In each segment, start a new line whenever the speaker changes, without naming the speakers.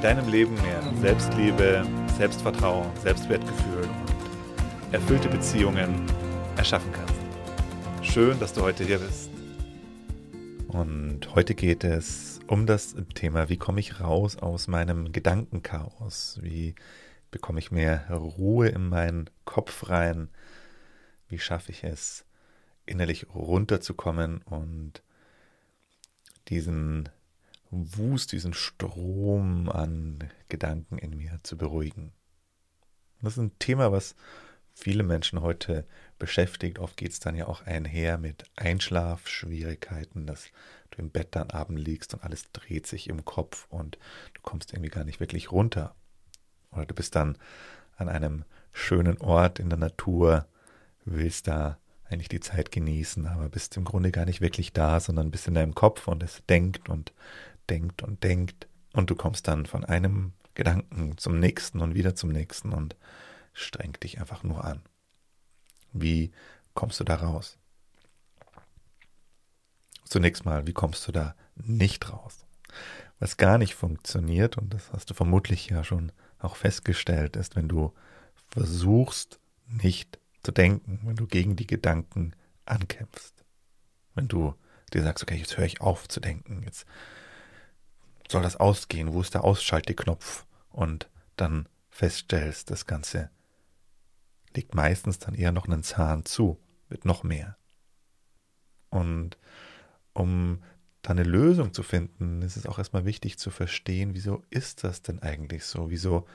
deinem Leben mehr Selbstliebe, Selbstvertrauen, Selbstwertgefühl und erfüllte Beziehungen erschaffen kannst. Schön, dass du heute hier bist. Und heute geht es um das Thema, wie komme ich raus aus meinem Gedankenchaos? Wie bekomme ich mehr Ruhe in meinen Kopf rein? Wie schaffe ich es, innerlich runterzukommen und diesen Wust, diesen Strom an Gedanken in mir zu beruhigen. Das ist ein Thema, was viele Menschen heute beschäftigt. Oft geht es dann ja auch einher mit Einschlafschwierigkeiten, dass du im Bett dann abend liegst und alles dreht sich im Kopf und du kommst irgendwie gar nicht wirklich runter. Oder du bist dann an einem schönen Ort in der Natur, willst da eigentlich die Zeit genießen, aber bist im Grunde gar nicht wirklich da, sondern bist in deinem Kopf und es denkt und denkt und denkt und du kommst dann von einem Gedanken zum nächsten und wieder zum nächsten und strengt dich einfach nur an. Wie kommst du da raus? Zunächst mal, wie kommst du da nicht raus? Was gar nicht funktioniert, und das hast du vermutlich ja schon auch festgestellt, ist, wenn du versuchst, nicht zu denken, wenn du gegen die Gedanken ankämpfst. Wenn du dir sagst, okay, jetzt höre ich auf zu denken, jetzt soll das ausgehen? Wo ist der Ausschalteknopf? Und dann feststellst, das Ganze legt meistens dann eher noch einen Zahn zu, wird noch mehr. Und um da eine Lösung zu finden, ist es auch erstmal wichtig zu verstehen, wieso ist das denn eigentlich so? Wieso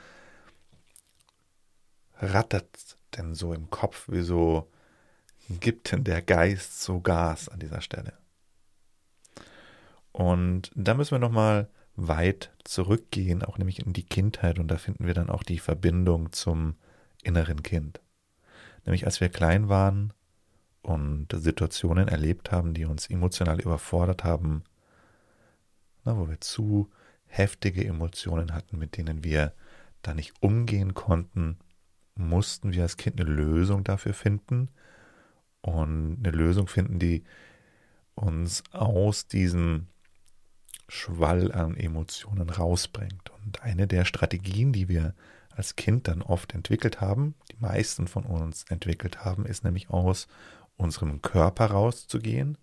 rattert denn so im Kopf? Wieso gibt denn der Geist so Gas an dieser Stelle? Und da müssen wir nochmal weit zurückgehen, auch nämlich in die Kindheit und da finden wir dann auch die Verbindung zum inneren Kind. Nämlich als wir klein waren und Situationen erlebt haben, die uns emotional überfordert haben, na, wo wir zu heftige Emotionen hatten, mit denen wir da nicht umgehen konnten, mussten wir als Kind eine Lösung dafür finden und eine Lösung finden, die uns aus diesem Schwall an Emotionen rausbringt. Und eine der Strategien, die wir als Kind dann oft entwickelt haben, die meisten von uns entwickelt haben, ist nämlich aus unserem Körper rauszugehen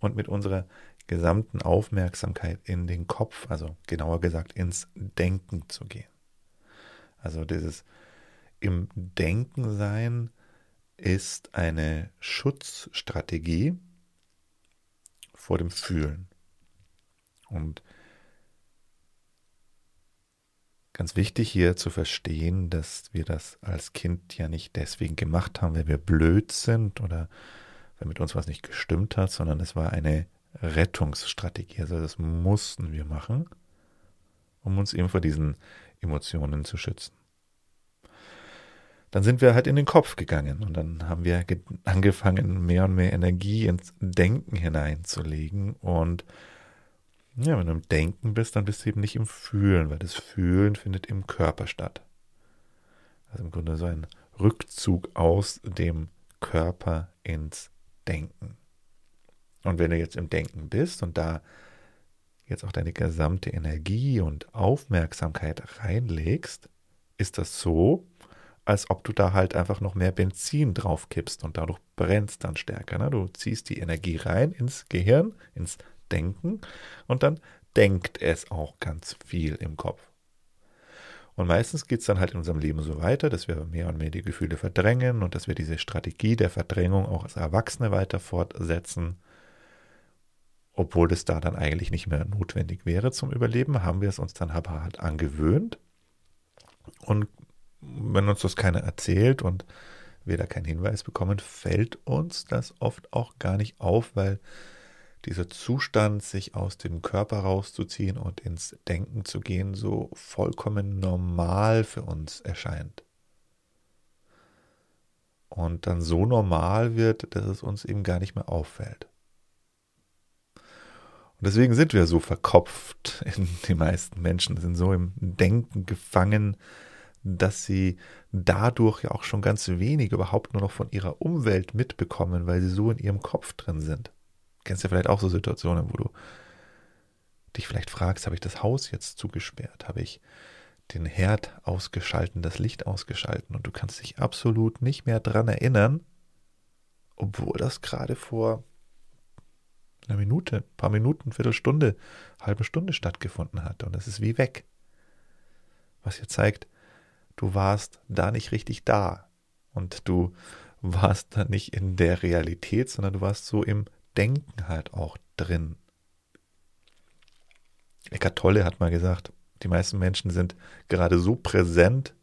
und mit unserer gesamten Aufmerksamkeit in den Kopf, also genauer gesagt ins Denken zu gehen. Also dieses im Denken sein ist eine Schutzstrategie vor dem Fühlen. Und ganz wichtig hier zu verstehen, dass wir das als Kind ja nicht deswegen gemacht haben, weil wir blöd sind oder weil mit uns was nicht gestimmt hat, sondern es war eine Rettungsstrategie. Also das mussten wir machen, um uns eben vor diesen Emotionen zu schützen. Dann sind wir halt in den Kopf gegangen und dann haben wir angefangen, mehr und mehr Energie ins Denken hineinzulegen und ja, wenn du im Denken bist, dann bist du eben nicht im Fühlen, weil das Fühlen findet im Körper statt. Also im Grunde so ein Rückzug aus dem Körper ins Denken. Und wenn du jetzt im Denken bist und da jetzt auch deine gesamte Energie und Aufmerksamkeit reinlegst, ist das so, als ob du da halt einfach noch mehr Benzin drauf kippst und dadurch brennst dann stärker. Ne? Du ziehst die Energie rein ins Gehirn, ins denken und dann denkt es auch ganz viel im Kopf. Und meistens geht es dann halt in unserem Leben so weiter, dass wir mehr und mehr die Gefühle verdrängen und dass wir diese Strategie der Verdrängung auch als Erwachsene weiter fortsetzen. Obwohl es da dann eigentlich nicht mehr notwendig wäre zum Überleben, haben wir es uns dann aber halt angewöhnt. Und wenn uns das keiner erzählt und wir da keinen Hinweis bekommen, fällt uns das oft auch gar nicht auf, weil dieser Zustand, sich aus dem Körper rauszuziehen und ins Denken zu gehen, so vollkommen normal für uns erscheint. Und dann so normal wird, dass es uns eben gar nicht mehr auffällt. Und deswegen sind wir so verkopft, die meisten Menschen sind so im Denken gefangen, dass sie dadurch ja auch schon ganz wenig überhaupt nur noch von ihrer Umwelt mitbekommen, weil sie so in ihrem Kopf drin sind. Kennst ja vielleicht auch so Situationen, wo du dich vielleicht fragst, habe ich das Haus jetzt zugesperrt? Habe ich den Herd ausgeschalten, das Licht ausgeschalten und du kannst dich absolut nicht mehr dran erinnern, obwohl das gerade vor einer Minute, ein paar Minuten, Viertelstunde, halbe Stunde stattgefunden hat und es ist wie weg. Was hier zeigt, du warst da nicht richtig da und du warst da nicht in der Realität, sondern du warst so im Denken halt auch drin. Eckart Tolle hat mal gesagt, die meisten Menschen sind gerade so präsent,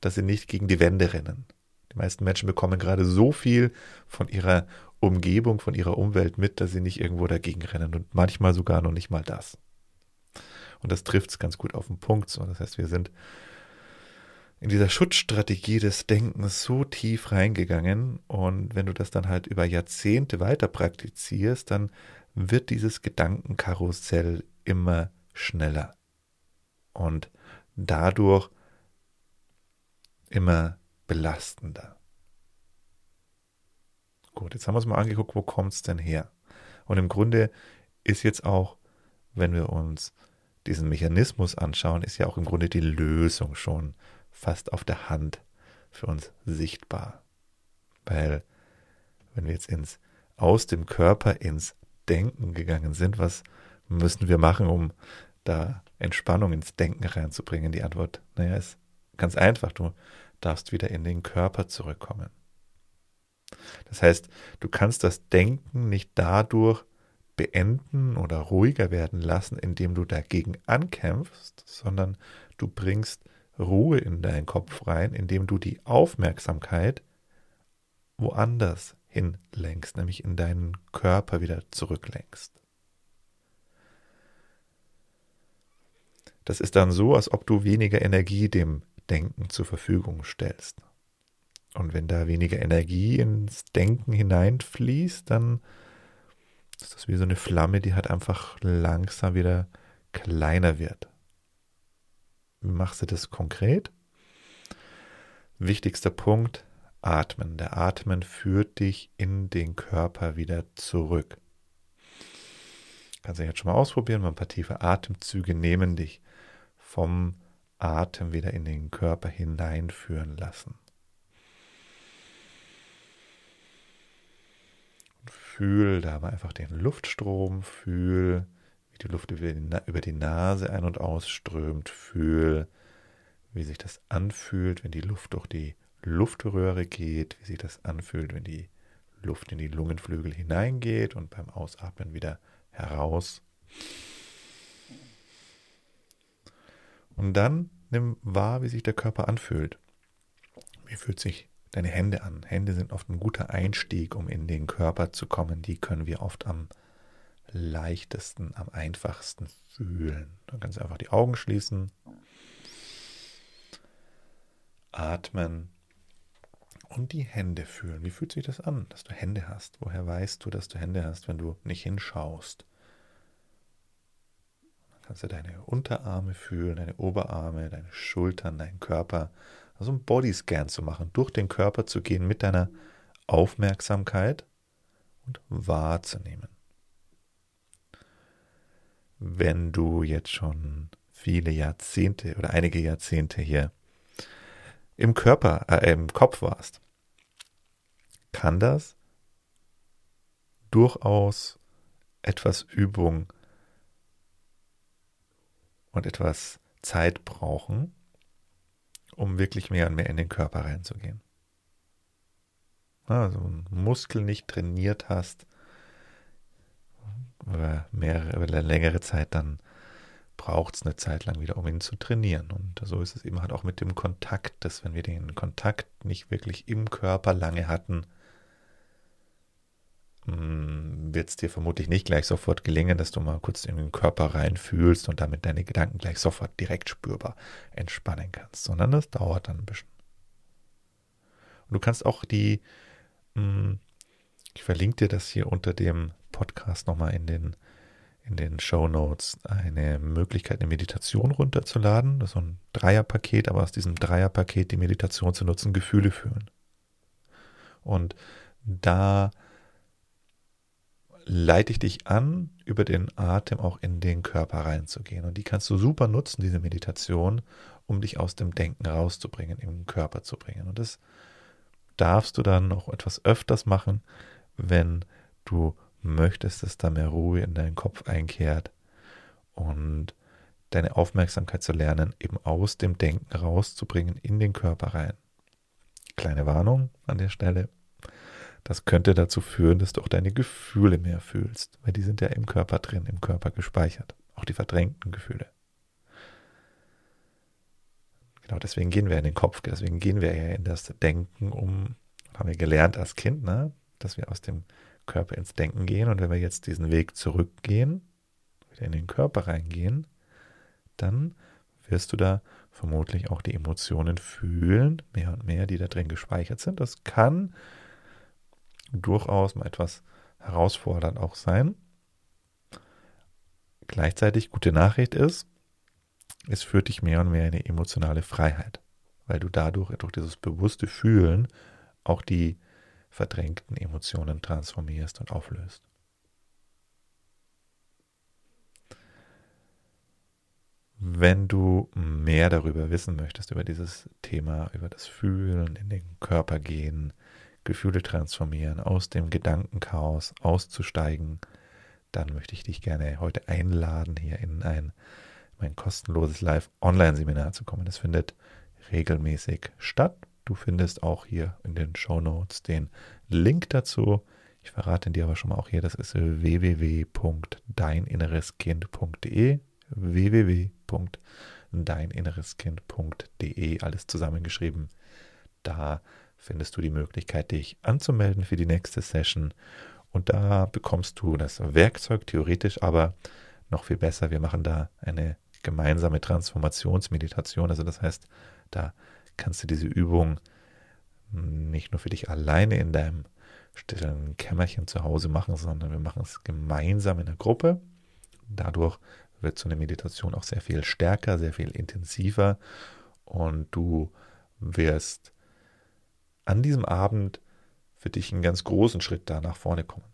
dass sie nicht gegen die Wände rennen. Die meisten Menschen bekommen gerade so viel von ihrer Umgebung, von ihrer Umwelt mit, dass sie nicht irgendwo dagegen rennen und manchmal sogar noch nicht mal das. Und das trifft es ganz gut auf den Punkt. So. Das heißt, wir sind in dieser Schutzstrategie des Denkens so tief reingegangen und wenn du das dann halt über Jahrzehnte weiter praktizierst, dann wird dieses Gedankenkarussell immer schneller und dadurch immer belastender. Gut, jetzt haben wir uns mal angeguckt, wo kommt es denn her? Und im Grunde ist jetzt auch, wenn wir uns diesen Mechanismus anschauen, ist ja auch im Grunde die Lösung schon fast auf der Hand für uns sichtbar. Weil, wenn wir jetzt ins, aus dem Körper ins Denken gegangen sind, was müssen wir machen, um da Entspannung ins Denken reinzubringen? Die Antwort, naja, ist ganz einfach. Du darfst wieder in den Körper zurückkommen. Das heißt, du kannst das Denken nicht dadurch beenden oder ruhiger werden lassen, indem du dagegen ankämpfst, sondern du bringst Ruhe in deinen Kopf rein, indem du die Aufmerksamkeit woanders hinlenkst, nämlich in deinen Körper wieder zurücklenkst. Das ist dann so, als ob du weniger Energie dem Denken zur Verfügung stellst. Und wenn da weniger Energie ins Denken hineinfließt, dann ist das wie so eine Flamme, die halt einfach langsam wieder kleiner wird. Wie machst du das konkret? Wichtigster Punkt, Atmen. Der Atmen führt dich in den Körper wieder zurück. Kannst du jetzt schon mal ausprobieren, mal ein paar tiefe Atemzüge nehmen, dich vom Atem wieder in den Körper hineinführen lassen. Fühl da mal einfach den Luftstrom, fühl, wie die Luft über die Nase ein- und ausströmt, fühl, wie sich das anfühlt, wenn die Luft durch die Luftröhre geht, wie sich das anfühlt, wenn die Luft in die Lungenflügel hineingeht und beim Ausatmen wieder heraus. Und dann nimm wahr, wie sich der Körper anfühlt. Wie fühlt sich deine Hände an? Hände sind oft ein guter Einstieg, um in den Körper zu kommen. Die können wir oft am leichtesten, am einfachsten fühlen. Dann kannst du einfach die Augen schließen, atmen und die Hände fühlen. Wie fühlt sich das an, dass du Hände hast? Woher weißt du, dass du Hände hast, wenn du nicht hinschaust? Kannst du deine Unterarme fühlen, deine Oberarme, deine Schultern, deinen Körper. Also einen Bodyscan zu machen, durch den Körper zu gehen mit deiner Aufmerksamkeit und wahrzunehmen. Wenn du jetzt schon viele Jahrzehnte oder einige Jahrzehnte hier im Körper, äh, im Kopf warst, kann das durchaus etwas Übung und etwas Zeit brauchen, um wirklich mehr und mehr in den Körper reinzugehen. Also einen Muskel nicht trainiert hast, über mehrere, über längere Zeit, dann braucht es eine Zeit lang wieder, um ihn zu trainieren. Und so ist es eben halt auch mit dem Kontakt, dass wenn wir den Kontakt nicht wirklich im Körper lange hatten, hm, wird es dir vermutlich nicht gleich sofort gelingen, dass du mal kurz in den Körper reinfühlst und damit deine Gedanken gleich sofort direkt spürbar entspannen kannst, sondern das dauert dann ein bisschen. Und du kannst auch die, hm, ich verlinke dir das hier unter dem Podcast nochmal in den, in den Show Notes, eine Möglichkeit, eine Meditation runterzuladen. Das ist so ein Dreierpaket, aber aus diesem Dreierpaket die Meditation zu nutzen, Gefühle fühlen. Und da leite ich dich an, über den Atem auch in den Körper reinzugehen. Und die kannst du super nutzen, diese Meditation, um dich aus dem Denken rauszubringen, in den Körper zu bringen. Und das darfst du dann noch etwas öfters machen, wenn du möchtest, dass da mehr Ruhe in deinen Kopf einkehrt und deine Aufmerksamkeit zu lernen, eben aus dem Denken rauszubringen, in den Körper rein. Kleine Warnung an der Stelle. Das könnte dazu führen, dass du auch deine Gefühle mehr fühlst, weil die sind ja im Körper drin, im Körper gespeichert. Auch die verdrängten Gefühle. Genau deswegen gehen wir in den Kopf, deswegen gehen wir ja in das Denken um, haben wir gelernt als Kind, ne? dass wir aus dem Körper ins Denken gehen. Und wenn wir jetzt diesen Weg zurückgehen, wieder in den Körper reingehen, dann wirst du da vermutlich auch die Emotionen fühlen, mehr und mehr, die da drin gespeichert sind. Das kann durchaus mal etwas herausfordernd auch sein. Gleichzeitig gute Nachricht ist, es führt dich mehr und mehr in eine emotionale Freiheit, weil du dadurch durch dieses bewusste Fühlen auch die verdrängten Emotionen transformierst und auflöst. Wenn du mehr darüber wissen möchtest, über dieses Thema, über das Fühlen, in den Körper gehen, Gefühle transformieren, aus dem Gedankenchaos auszusteigen, dann möchte ich dich gerne heute einladen, hier in ein mein kostenloses Live-Online-Seminar zu kommen. Das findet regelmäßig statt. Du findest auch hier in den Show Notes den Link dazu. Ich verrate dir aber schon mal auch hier, das ist www.deininnereskind.de www.deininnereskind.de alles zusammengeschrieben. Da findest du die Möglichkeit, dich anzumelden für die nächste Session. Und da bekommst du das Werkzeug theoretisch, aber noch viel besser. Wir machen da eine gemeinsame Transformationsmeditation. Also das heißt, da kannst du diese Übung nicht nur für dich alleine in deinem stillen Kämmerchen zu Hause machen, sondern wir machen es gemeinsam in der Gruppe. Dadurch wird so eine Meditation auch sehr viel stärker, sehr viel intensiver und du wirst an diesem Abend für dich einen ganz großen Schritt da nach vorne kommen.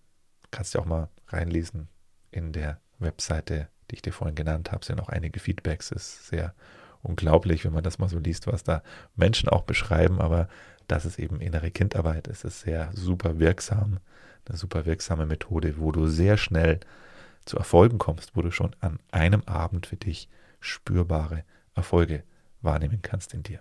Du kannst ja auch mal reinlesen in der Webseite, die ich dir vorhin genannt habe, sind auch einige Feedbacks. Ist sehr unglaublich, wenn man das mal so liest, was da Menschen auch beschreiben, aber das ist eben innere Kindarbeit. Es ist sehr super wirksam, eine super wirksame Methode, wo du sehr schnell zu Erfolgen kommst, wo du schon an einem Abend für dich spürbare Erfolge wahrnehmen kannst in dir.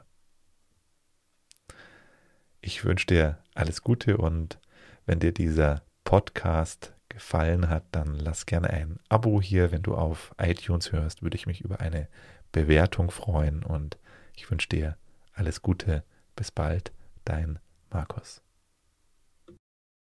Ich wünsche dir alles Gute und wenn dir dieser Podcast gefallen hat, dann lass gerne ein Abo hier. Wenn du auf iTunes hörst, würde ich mich über eine Bewertung freuen und ich wünsche dir alles Gute. Bis bald, dein Markus.